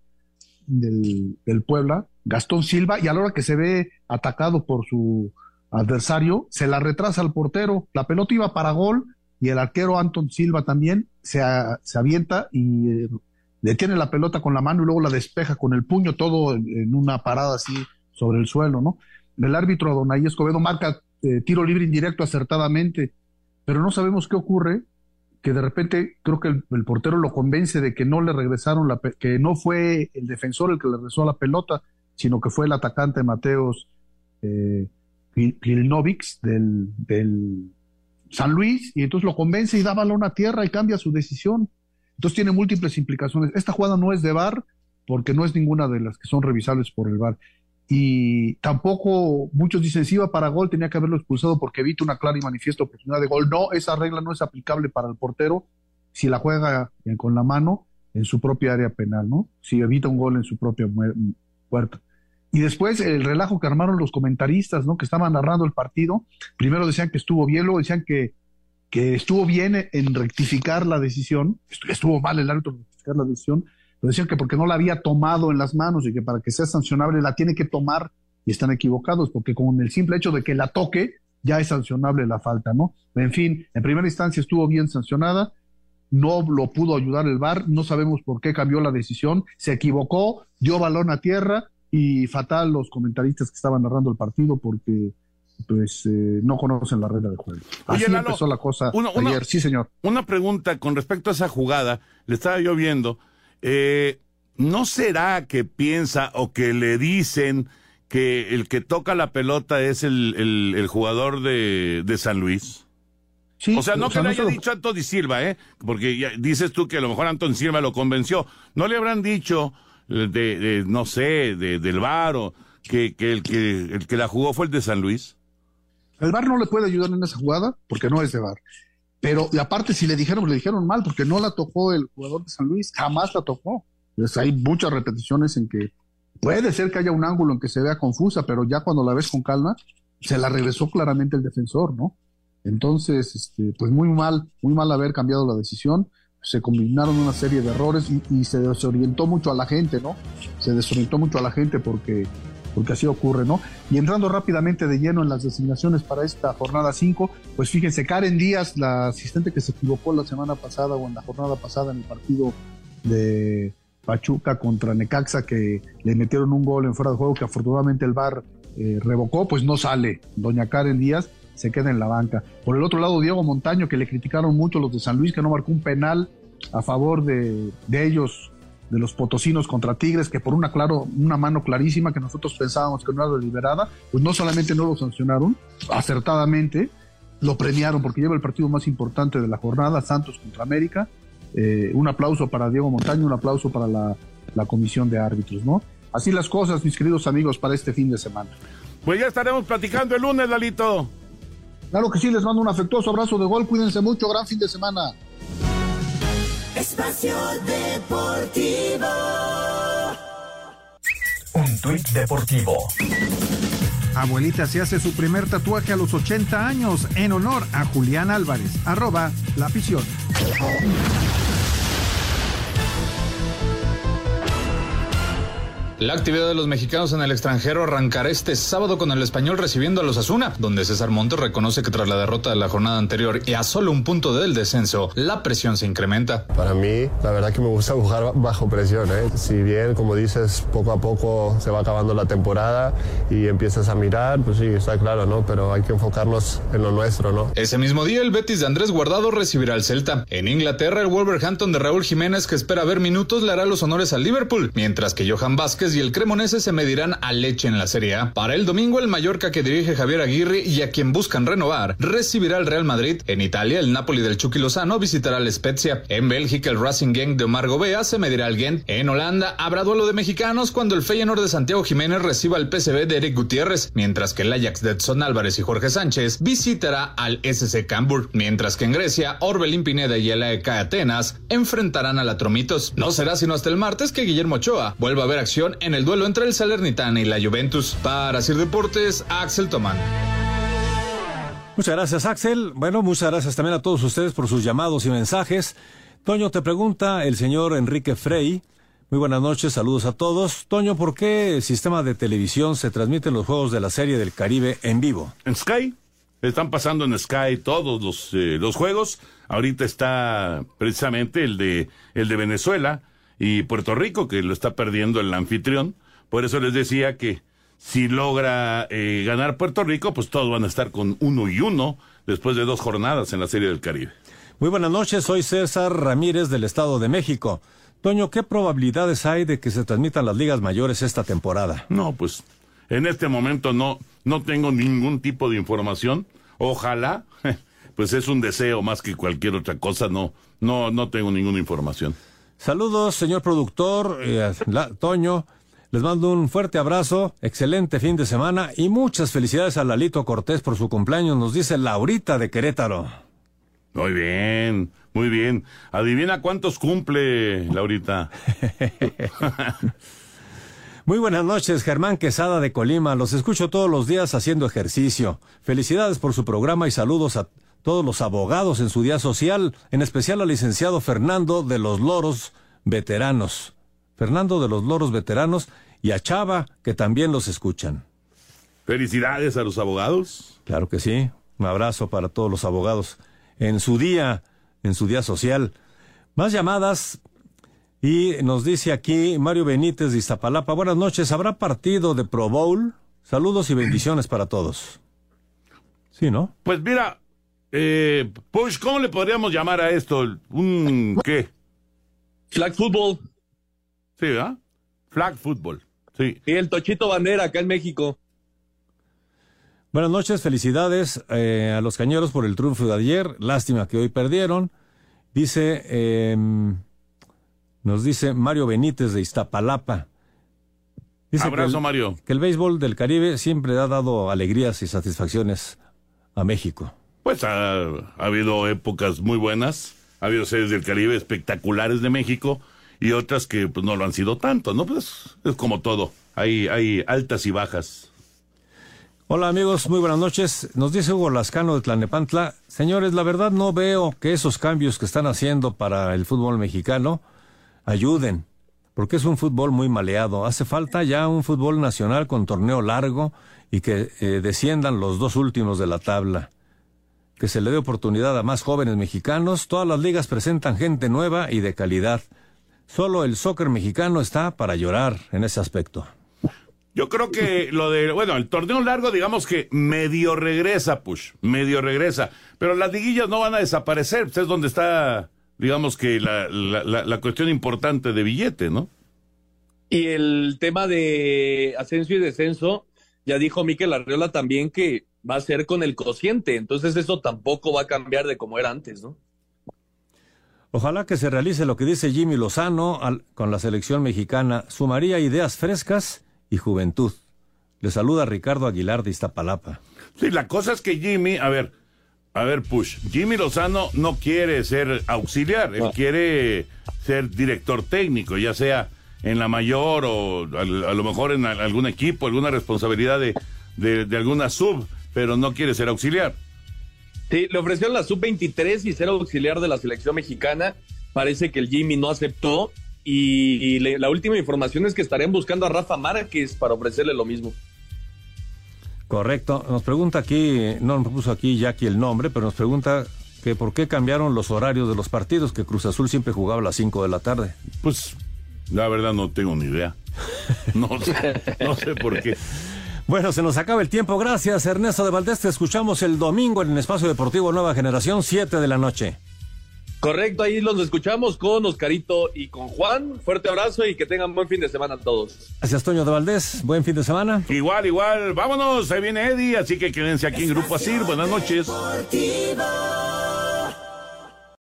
del, del, Puebla, Gastón Silva, y a la hora que se ve atacado por su adversario, se la retrasa al portero. La pelota iba para gol, y el arquero Anton Silva también se, se avienta y eh, detiene la pelota con la mano y luego la despeja con el puño, todo en, una parada así sobre el suelo, ¿no? El árbitro Donay Escobedo marca eh, tiro libre indirecto acertadamente, pero no sabemos qué ocurre, que de repente creo que el, portero lo convence de que no le regresaron, la, que no fue el defensor el que le regresó la pelota, sino que fue el atacante Mateos eh, del, del San Luis, y entonces lo convence y da balón a tierra y cambia su decisión. Entonces tiene múltiples implicaciones. Esta jugada no es de VAR porque no es ninguna de las que son revisables por el VAR. Y tampoco muchos dicen si iba para gol tenía que haberlo expulsado porque evita una clara y manifiesta oportunidad de gol. No, esa regla no es aplicable para el portero si la juega con la mano en su propia área penal, ¿no? Si evita un gol en su propia puerta. Y después el relajo que armaron los comentaristas, ¿no? Que estaban narrando el partido. Primero decían que estuvo bien, luego decían que que estuvo bien en rectificar la decisión, estuvo mal el árbitro en rectificar la decisión, pero decían que porque no la había tomado en las manos y que para que sea sancionable la tiene que tomar y están equivocados, porque con el simple hecho de que la toque ya es sancionable la falta, ¿no? En fin, en primera instancia estuvo bien sancionada, no lo pudo ayudar el VAR, no sabemos por qué cambió la decisión, se equivocó, dio balón a tierra y fatal los comentaristas que estaban narrando el partido porque pues eh, no conocen la regla de juego. Así empezó la cosa ayer, sí señor. Una pregunta con respecto a esa jugada, le estaba yo viendo, eh, ¿no será que piensa o que le dicen que el que toca la pelota es el, el, jugador de, de, San Luis? Sí, o sea, no que le haya dicho Anton Silva, ¿eh? Porque ya dices tú que a lo mejor Anton Silva lo convenció. ¿No le habrán dicho de, de no sé, de, del VAR o que, que, el, que el que la jugó fue el de San Luis? El VAR no le puede ayudar en esa jugada porque no es de VAR. Pero aparte, si le dijeron, le dijeron mal porque no la tocó el jugador de San Luis, jamás la tocó. Entonces, hay muchas repeticiones en que puede ser que haya un ángulo en que se vea confusa, pero ya cuando la ves con calma, se la regresó claramente el defensor, ¿no? Entonces, este, pues muy mal, muy mal haber cambiado la decisión. Se combinaron una serie de errores y, se desorientó mucho a la gente, ¿no? Se desorientó mucho a la gente porque porque así ocurre, ¿no? Y entrando rápidamente de lleno en las designaciones para esta jornada 5, pues fíjense, Karen Díaz, la asistente que se equivocó la semana pasada o en la jornada pasada en el partido de Pachuca contra Necaxa, que le metieron un gol en fuera de juego que afortunadamente el VAR eh, revocó, pues no sale. Doña Karen Díaz se queda en la banca. Por el otro lado, Diego Montaño, que le criticaron mucho los de San Luis, que no marcó un penal a favor de, de ellos de los potosinos contra Tigres, que por una, claro, una mano clarísima que nosotros pensábamos que no era deliberada, pues no solamente no lo sancionaron, acertadamente lo premiaron porque lleva el partido más importante de la jornada, Santos contra América. Eh, un aplauso para Diego Montaño, un aplauso para la, la comisión de árbitros, ¿no? Así las cosas, mis queridos amigos, para este fin de semana. Pues ya estaremos platicando el lunes, Lalito. Claro que sí, les mando un afectuoso abrazo de gol, cuídense mucho, gran fin de semana. Espacio Deportivo. Un tuit deportivo. Abuelita se hace su primer tatuaje a los 80 años en honor a Julián Álvarez. Arroba la afición. La actividad de los mexicanos en el extranjero arrancará este sábado con el español recibiendo a los Asuna, donde César Montes reconoce que tras la derrota de la jornada anterior y a solo un punto del descenso, la presión se incrementa. Para mí, la verdad que me gusta jugar bajo presión. ¿eh? Si bien, como dices, poco a poco se va acabando la temporada y empiezas a mirar, pues sí, está claro, ¿no? Pero hay que enfocarnos en lo nuestro, ¿no? Ese mismo día, el Betis de Andrés Guardado recibirá al Celta. En Inglaterra, el Wolverhampton de Raúl Jiménez, que espera ver minutos, le hará los honores al Liverpool, mientras que Johan Vázquez y el Cremonese se medirán a leche en la Serie. Para el domingo, el Mallorca que dirige Javier Aguirre y a quien buscan renovar, recibirá al Real Madrid. En Italia, el Napoli del Chucky Lozano visitará al Spezia. En Bélgica, el Racing Gang de Omar Gobea se medirá al Gent. En Holanda, habrá duelo de mexicanos cuando el Feyenoord de Santiago Jiménez reciba al PSV de Eric Gutiérrez, mientras que el Ajax de Edson Álvarez y Jorge Sánchez visitará al SC Cambuur. Mientras que en Grecia, Orbelín Pineda y el AEK Atenas enfrentarán a la Tromitos. No será sino hasta el martes que Guillermo Ochoa vuelva a ver acción en el duelo entre el Salernitana y la Juventus. Para Sir Deportes, Axel Tomán. Muchas gracias, Axel. Bueno, muchas gracias también a todos ustedes por sus llamados y mensajes. Toño, te pregunta el señor Enrique Frey. Muy buenas noches, saludos a todos. Toño, ¿por qué el sistema de televisión se transmiten los juegos de la Serie del Caribe en vivo? ¿En Sky? Están pasando en Sky todos los, eh, los juegos. Ahorita está precisamente el de, el de Venezuela y Puerto Rico, que lo está perdiendo el anfitrión. Por eso les decía que si logra eh, ganar Puerto Rico, pues todos van a estar con uno y uno después de dos jornadas en la Serie del Caribe. Muy buenas noches, soy César Ramírez del Estado de México. Toño, ¿qué probabilidades hay de que se transmitan las ligas mayores esta temporada? No, pues en este momento no, no tengo ningún tipo de información. Ojalá, pues es un deseo más que cualquier otra cosa. No, no, no tengo ninguna información. Saludos, señor productor, eh, la- Toño. Les mando un fuerte abrazo, excelente fin de semana y muchas felicidades a Lalito Cortés por su cumpleaños, nos dice Laurita de Querétaro. Muy bien, muy bien. Adivina cuántos cumple, Laurita. Muy buenas noches, Germán Quesada de Colima. Los escucho todos los días haciendo ejercicio. Felicidades por su programa y saludos a todos los abogados en su día social, en especial al licenciado Fernando de los Loros Veteranos. Fernando de los Loros Veteranos y a Chava, que también los escuchan. Felicidades a los abogados. Claro que sí. Un abrazo para todos los abogados en su día, en su día social. Más llamadas. Y nos dice aquí Mario Benítez de Iztapalapa. Buenas noches. ¿Habrá partido de Pro Bowl? Saludos y bendiciones para todos. Sí, ¿no? Pues mira, eh, Push, ¿cómo le podríamos llamar a esto? ¿Un qué? Flag football. Sí, ¿verdad? Flag football. Sí. Y el Tochito Bandera acá en México. Buenas noches, felicidades eh, a los cañeros por el triunfo de ayer. Lástima que hoy perdieron. Dice, eh, nos dice Mario Benítez de Iztapalapa. Dice que Abrazo, el- Mario. Que el béisbol del Caribe siempre ha dado alegrías y satisfacciones a México. Pues ha, ha habido épocas muy buenas, ha habido series del Caribe espectaculares de México y otras que pues no lo han sido tanto, ¿no? Pues es como todo, hay, hay altas y bajas. Hola amigos, muy buenas noches. Nos dice Hugo Lascano de Tlanepantla. Señores, la verdad no veo que esos cambios que están haciendo para el fútbol mexicano ayuden, porque es un fútbol muy maleado. Hace falta ya un fútbol nacional con torneo largo y que eh, desciendan los dos últimos de la tabla. Que se le dé oportunidad a más jóvenes mexicanos. Todas las ligas presentan gente nueva y de calidad. Solo el soccer mexicano está para llorar en ese aspecto. Yo creo que lo de, bueno, el torneo largo, digamos que medio regresa, Push, medio regresa, pero las liguillas no van a desaparecer, pues es donde está, digamos que la, la, la- la cuestión importante de billete, ¿no? Y el tema de ascenso y descenso, ya dijo Miquel Arriola también que va a ser con el cociente, entonces eso tampoco va a cambiar de como era antes, ¿no? Ojalá que se realice lo que dice Jimmy Lozano al- con la selección mexicana. Sumaría ideas frescas y juventud. Le saluda Ricardo Aguilar de Iztapalapa. Sí, la cosa es que Jimmy, a ver, a ver, Push, Jimmy Lozano no quiere ser auxiliar, él quiere ser director técnico, ya sea en la mayor o al- a, lo mejor en al- algún equipo, alguna responsabilidad de, de, de alguna sub, pero no quiere ser auxiliar. Sí, le ofrecieron la sub-23 y ser auxiliar de la selección mexicana. Parece que el Jimmy no aceptó. Y, y le- la última información es que estarían buscando a Rafa Márquez para ofrecerle lo mismo. Correcto. Nos pregunta aquí, no nos puso aquí Jackie el nombre, pero nos pregunta que por qué cambiaron los horarios de los partidos, que Cruz Azul siempre jugaba a las 5 de la tarde. Pues la verdad no tengo ni idea. No sé, no sé por qué. Bueno, se nos acaba el tiempo. Gracias, Ernesto de Valdés. Te escuchamos el domingo en el Espacio Deportivo Nueva Generación, 7 de la noche. Correcto, ahí los escuchamos con Oscarito y con Juan. Fuerte abrazo y que tengan buen fin de semana a todos. Gracias, Toño de Valdés. Buen fin de semana. Igual, igual. Vámonos, ahí viene Eddie, así que quédense aquí en Grupo Asir. Buenas noches. Deportivo.